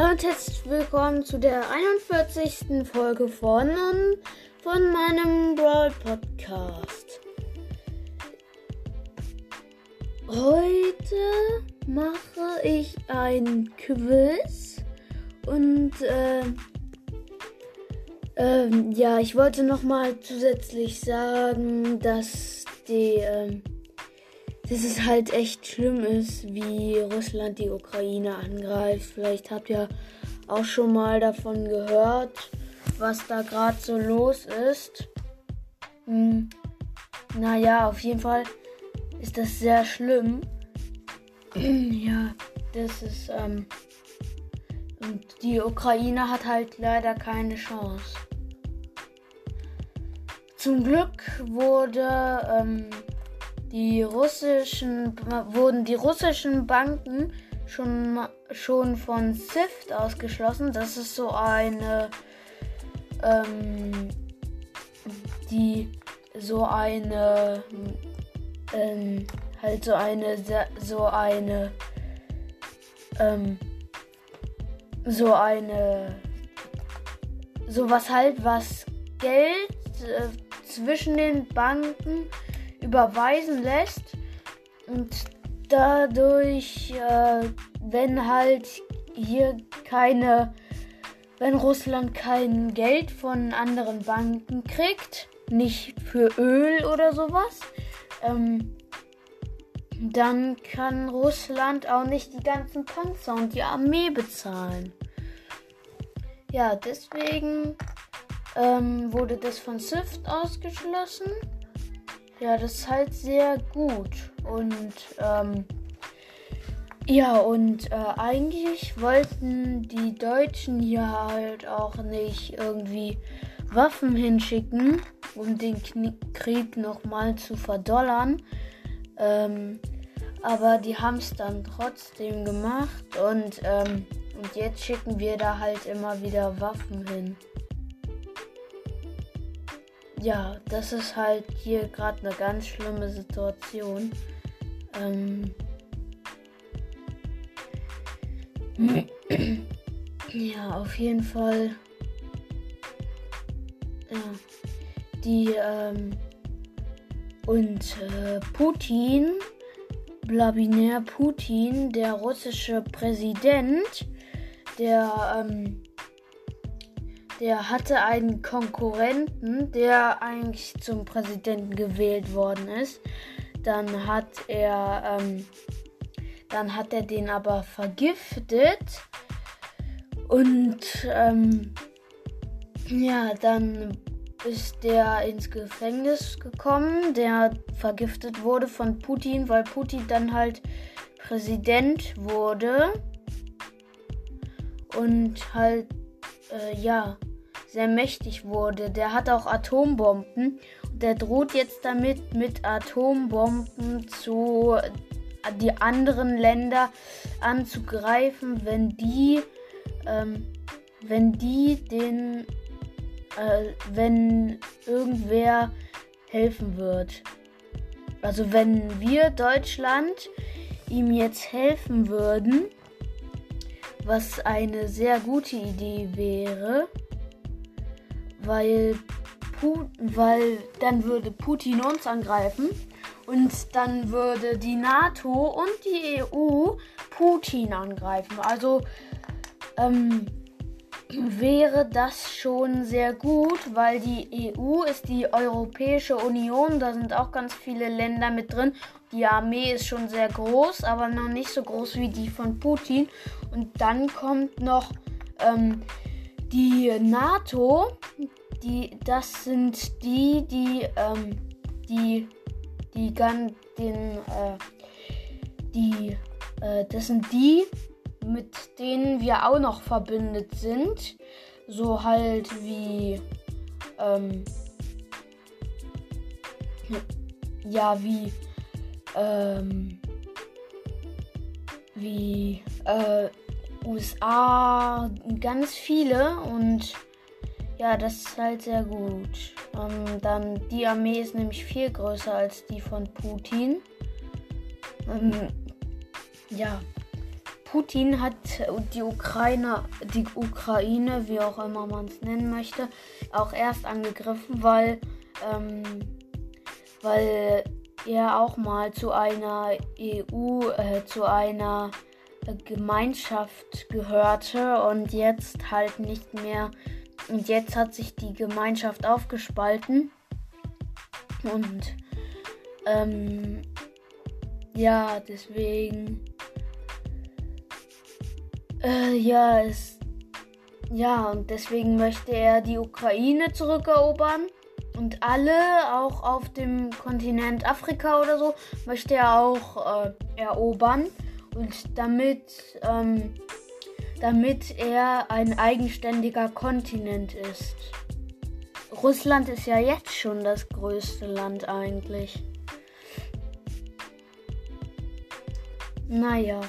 Hallo und herzlich willkommen zu der 41. Folge von, von meinem Brawl Podcast. Heute mache ich ein Quiz und äh, ähm, ja, ich wollte noch mal zusätzlich sagen, dass die ähm, dass es halt echt schlimm ist, wie Russland die Ukraine angreift. Vielleicht habt ihr auch schon mal davon gehört, was da gerade so los ist. Hm. Naja, auf jeden Fall ist das sehr schlimm. ja, das ist, ähm, und die Ukraine hat halt leider keine Chance. Zum Glück wurde, ähm, die russischen wurden die russischen Banken schon schon von SWIFT ausgeschlossen. Das ist so eine ähm, die so eine ähm, halt so eine so eine ähm, so eine sowas halt was Geld äh, zwischen den Banken überweisen lässt und dadurch, äh, wenn halt hier keine, wenn Russland kein Geld von anderen Banken kriegt, nicht für Öl oder sowas, ähm, dann kann Russland auch nicht die ganzen Panzer und die Armee bezahlen. Ja, deswegen ähm, wurde das von SWIFT ausgeschlossen. Ja, das ist halt sehr gut. Und ähm, ja, und äh, eigentlich wollten die Deutschen hier halt auch nicht irgendwie Waffen hinschicken, um den Krieg nochmal zu verdollern. Ähm, aber die haben es dann trotzdem gemacht und, ähm, und jetzt schicken wir da halt immer wieder Waffen hin ja, das ist halt hier gerade eine ganz schlimme Situation. Ähm ja, auf jeden Fall. Ja, die ähm und äh, Putin, Wladimir Putin, der russische Präsident, der ähm, der hatte einen Konkurrenten, der eigentlich zum Präsidenten gewählt worden ist. Dann hat er, ähm, dann hat er den aber vergiftet. Und ähm, ja, dann ist der ins Gefängnis gekommen, der vergiftet wurde von Putin, weil Putin dann halt Präsident wurde. Und halt äh, ja sehr mächtig wurde. Der hat auch Atombomben. Der droht jetzt damit, mit Atombomben zu die anderen Länder anzugreifen, wenn die, ähm, wenn die den, äh, wenn irgendwer helfen wird. Also wenn wir Deutschland ihm jetzt helfen würden, was eine sehr gute Idee wäre, weil, Pu weil dann würde Putin uns angreifen und dann würde die NATO und die EU Putin angreifen. Also ähm, wäre das schon sehr gut, weil die EU ist die Europäische Union, da sind auch ganz viele Länder mit drin. Die Armee ist schon sehr groß, aber noch nicht so groß wie die von Putin. Und dann kommt noch ähm, die NATO, die, das sind die, die, ähm, die, die ganz, den, äh, die, äh, das sind die, mit denen wir auch noch verbündet sind. So halt wie, ähm, ja, wie, ähm, wie, äh, USA, ganz viele und ja, das ist halt sehr gut. Ähm, dann die Armee ist nämlich viel größer als die von Putin. Ähm, ja, Putin hat die Ukraine, die Ukraine, wie auch immer man es nennen möchte, auch erst angegriffen, weil, ähm, weil er auch mal zu einer EU, äh, zu einer Gemeinschaft gehörte und jetzt halt nicht mehr. Und jetzt hat sich die Gemeinschaft aufgespalten. Und ähm, ja, deswegen. Äh, ja, es. Ja, und deswegen möchte er die Ukraine zurückerobern. Und alle, auch auf dem Kontinent Afrika oder so, möchte er auch äh, erobern. Und damit, ähm, damit er ein eigenständiger Kontinent ist. Russland ist ja jetzt schon das größte Land eigentlich. Naja.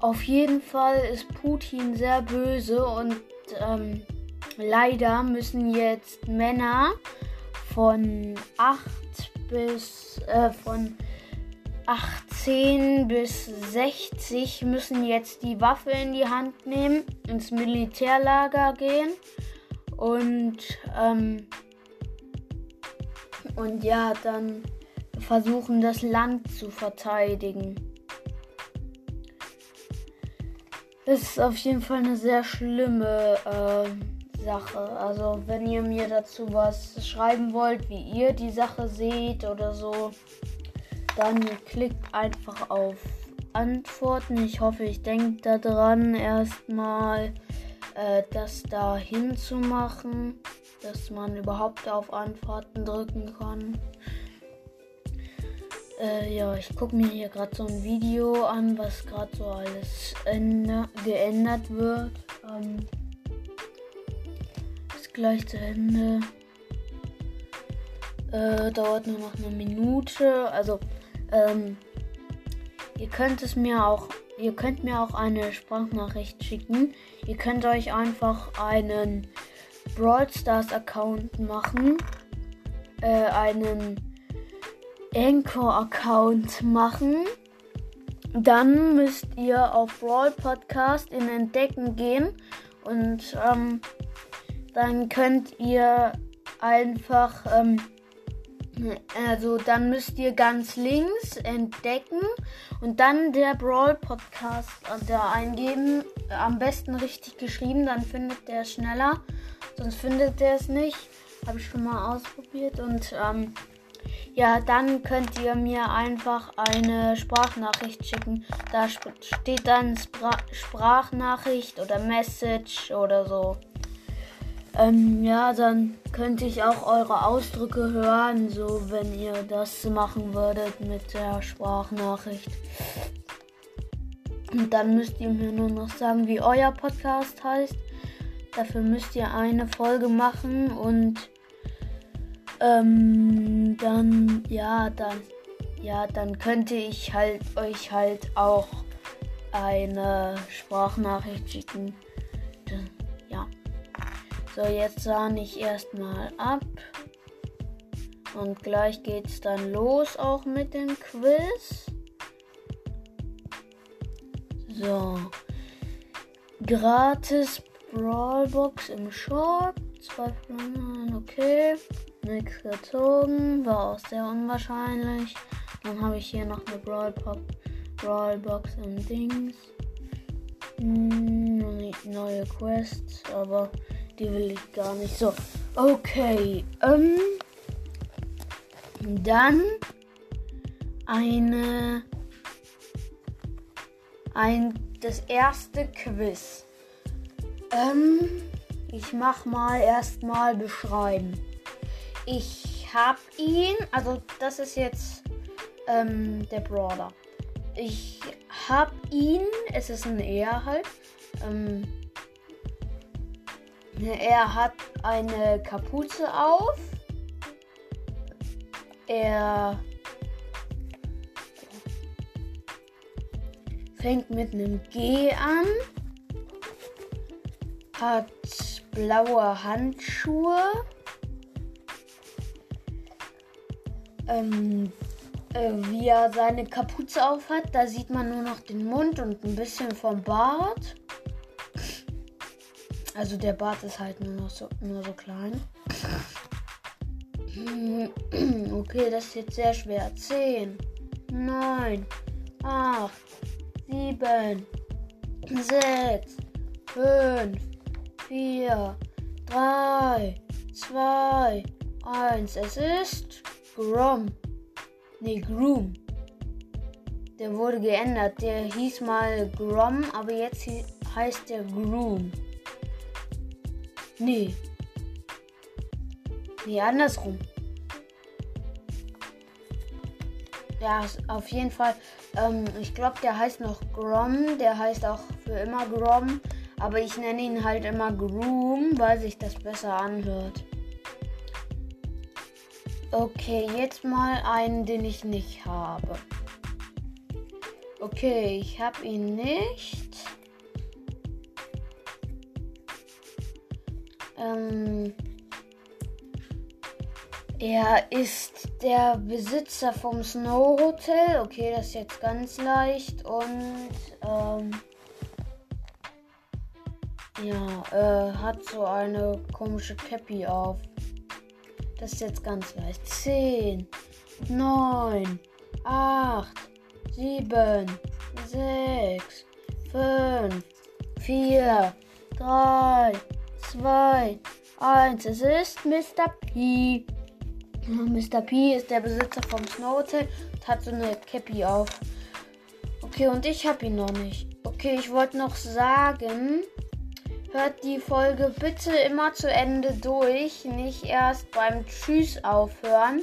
Auf jeden Fall ist Putin sehr böse und ähm, leider müssen jetzt Männer von 8 bis äh, von 18 bis 60 müssen jetzt die Waffe in die Hand nehmen, ins Militärlager gehen und ähm, und ja, dann versuchen das Land zu verteidigen. Das ist auf jeden Fall eine sehr schlimme äh, Sache. Also wenn ihr mir dazu was schreiben wollt, wie ihr die Sache seht oder so, dann klickt einfach auf Antworten. Ich hoffe, ich denke daran, erstmal äh, das da hinzumachen, dass man überhaupt auf Antworten drücken kann. Äh, ja, ich gucke mir hier gerade so ein Video an, was gerade so alles geändert wird. Ähm, ist gleich zu Ende. Äh, dauert nur noch eine Minute. Also ähm, ihr könnt es mir auch, ihr könnt mir auch eine Sprachnachricht schicken. Ihr könnt euch einfach einen Brawl Stars Account machen, äh, einen Anchor Account machen. Dann müsst ihr auf Brawl Podcast in Entdecken gehen und ähm, dann könnt ihr einfach ähm, also dann müsst ihr ganz links entdecken und dann der Brawl Podcast da eingeben. Am besten richtig geschrieben, dann findet der schneller. Sonst findet der es nicht. Habe ich schon mal ausprobiert. Und ähm, ja, dann könnt ihr mir einfach eine Sprachnachricht schicken. Da steht dann Spra Sprachnachricht oder Message oder so. Ähm, ja, dann könnte ich auch eure Ausdrücke hören, so wenn ihr das machen würdet mit der Sprachnachricht. Und dann müsst ihr mir nur noch sagen, wie euer Podcast heißt. Dafür müsst ihr eine Folge machen und ähm, dann, ja, dann, ja, dann könnte ich halt euch halt auch eine Sprachnachricht schicken. So, jetzt sahne ich erstmal ab. Und gleich geht's dann los auch mit dem Quiz. So. Gratis Brawlbox im Shop. Zwei von okay. Nix gezogen. War auch sehr unwahrscheinlich. Dann habe ich hier noch eine Brawlbox Brawlbox im Dings. Hm, neue Quests, aber die will ich gar nicht. So, okay. Ähm, dann eine ein das erste Quiz. Ähm, ich mach mal erstmal beschreiben. Ich hab ihn, also das ist jetzt ähm, der Brawler. Ich hab ihn, es ist ein Er halt. Ähm, er hat eine Kapuze auf. Er fängt mit einem G an. Hat blaue Handschuhe. Ähm, äh, wie er seine Kapuze auf hat. Da sieht man nur noch den Mund und ein bisschen vom Bart. Also der Bart ist halt nur noch so, nur so klein. Okay, das ist jetzt sehr schwer. 10, 9, 8, 7, 6, 5, 4, 3, 2, 1. Es ist Grom. Ne, Groom. Der wurde geändert. Der hieß mal Grom, aber jetzt heißt der Groom. Nee. Nee, andersrum. Ja, auf jeden Fall. Ähm, ich glaube, der heißt noch Grom. Der heißt auch für immer Grom. Aber ich nenne ihn halt immer Groom, weil sich das besser anhört. Okay, jetzt mal einen, den ich nicht habe. Okay, ich habe ihn nicht. Ähm, er ist der Besitzer vom Snow Hotel. Okay, das ist jetzt ganz leicht. Und ähm, ja, äh, hat so eine komische Cappy auf. Das ist jetzt ganz leicht. 10, 9, 8, 7, 6, 5, 4, 3, 2, 1. Es ist Mr. P. Mr. P ist der Besitzer vom Snow Hotel und hat so eine Cappy auf. Okay, und ich habe ihn noch nicht. Okay, ich wollte noch sagen, hört die Folge bitte immer zu Ende durch, nicht erst beim Tschüss aufhören,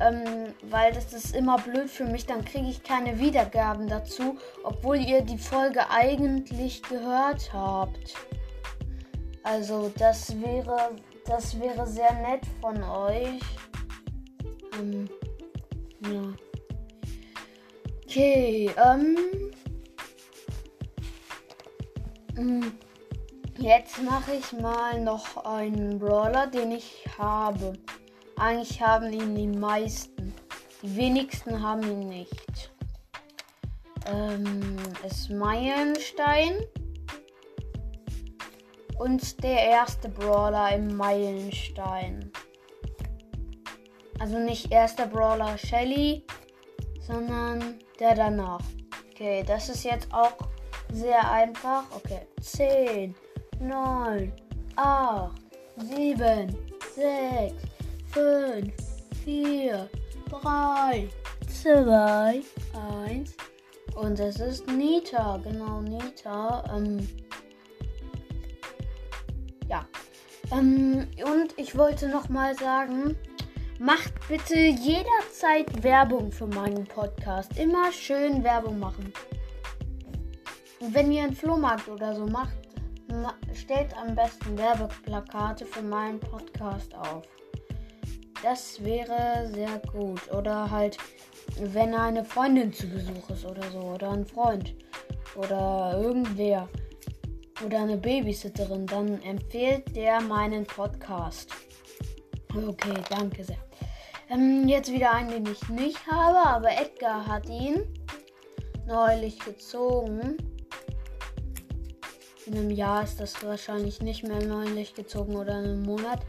ähm, weil das ist immer blöd für mich, dann kriege ich keine Wiedergaben dazu, obwohl ihr die Folge eigentlich gehört habt. Also das wäre, das wäre sehr nett von euch. Ähm, ja. Okay, ähm. Hm, jetzt mache ich mal noch einen Brawler, den ich habe. Eigentlich haben ihn die meisten. Die wenigsten haben ihn nicht. Ähm, ist Meilenstein. Und der erste Brawler im Meilenstein. Also nicht erster Brawler Shelly, sondern der danach. Okay, das ist jetzt auch sehr einfach. Okay, 10, 9, 8, 7, 6, 5, 4, 3, 2, 1. Und es ist Nita. Genau, Nita. Ähm, ja. Ähm, und ich wollte noch mal sagen, Macht bitte jederzeit Werbung für meinen Podcast. Immer schön Werbung machen. Wenn ihr einen Flohmarkt oder so macht, stellt am besten Werbeplakate für meinen Podcast auf. Das wäre sehr gut. Oder halt, wenn eine Freundin zu Besuch ist oder so. Oder ein Freund. Oder irgendwer. Oder eine Babysitterin. Dann empfehlt der meinen Podcast. Okay, danke sehr. Ähm, jetzt wieder einen, den ich nicht habe, aber Edgar hat ihn neulich gezogen. In einem Jahr ist das wahrscheinlich nicht mehr neulich gezogen oder in einem Monat.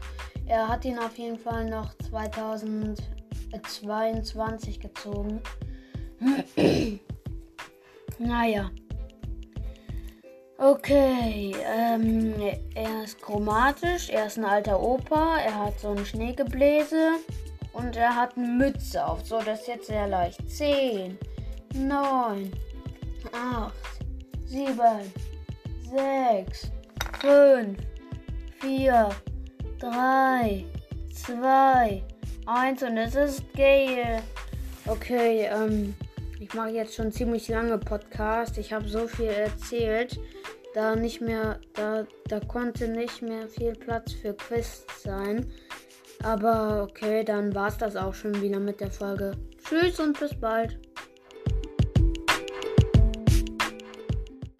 Er hat ihn auf jeden Fall noch 2022 gezogen. naja. Okay, ähm, er ist chromatisch, er ist ein alter Opa, er hat so ein Schneegebläse und er hat eine Mütze auf. So, das ist jetzt sehr leicht. 10, 9, 8, 7, 6, 5, 4, 3, 2, 1 und es ist Gale. Okay, ähm, ich mache jetzt schon ziemlich lange Podcast. Ich habe so viel erzählt da nicht mehr, da, da konnte nicht mehr viel Platz für Quests sein. Aber okay, dann war es das auch schon wieder mit der Folge. Tschüss und bis bald.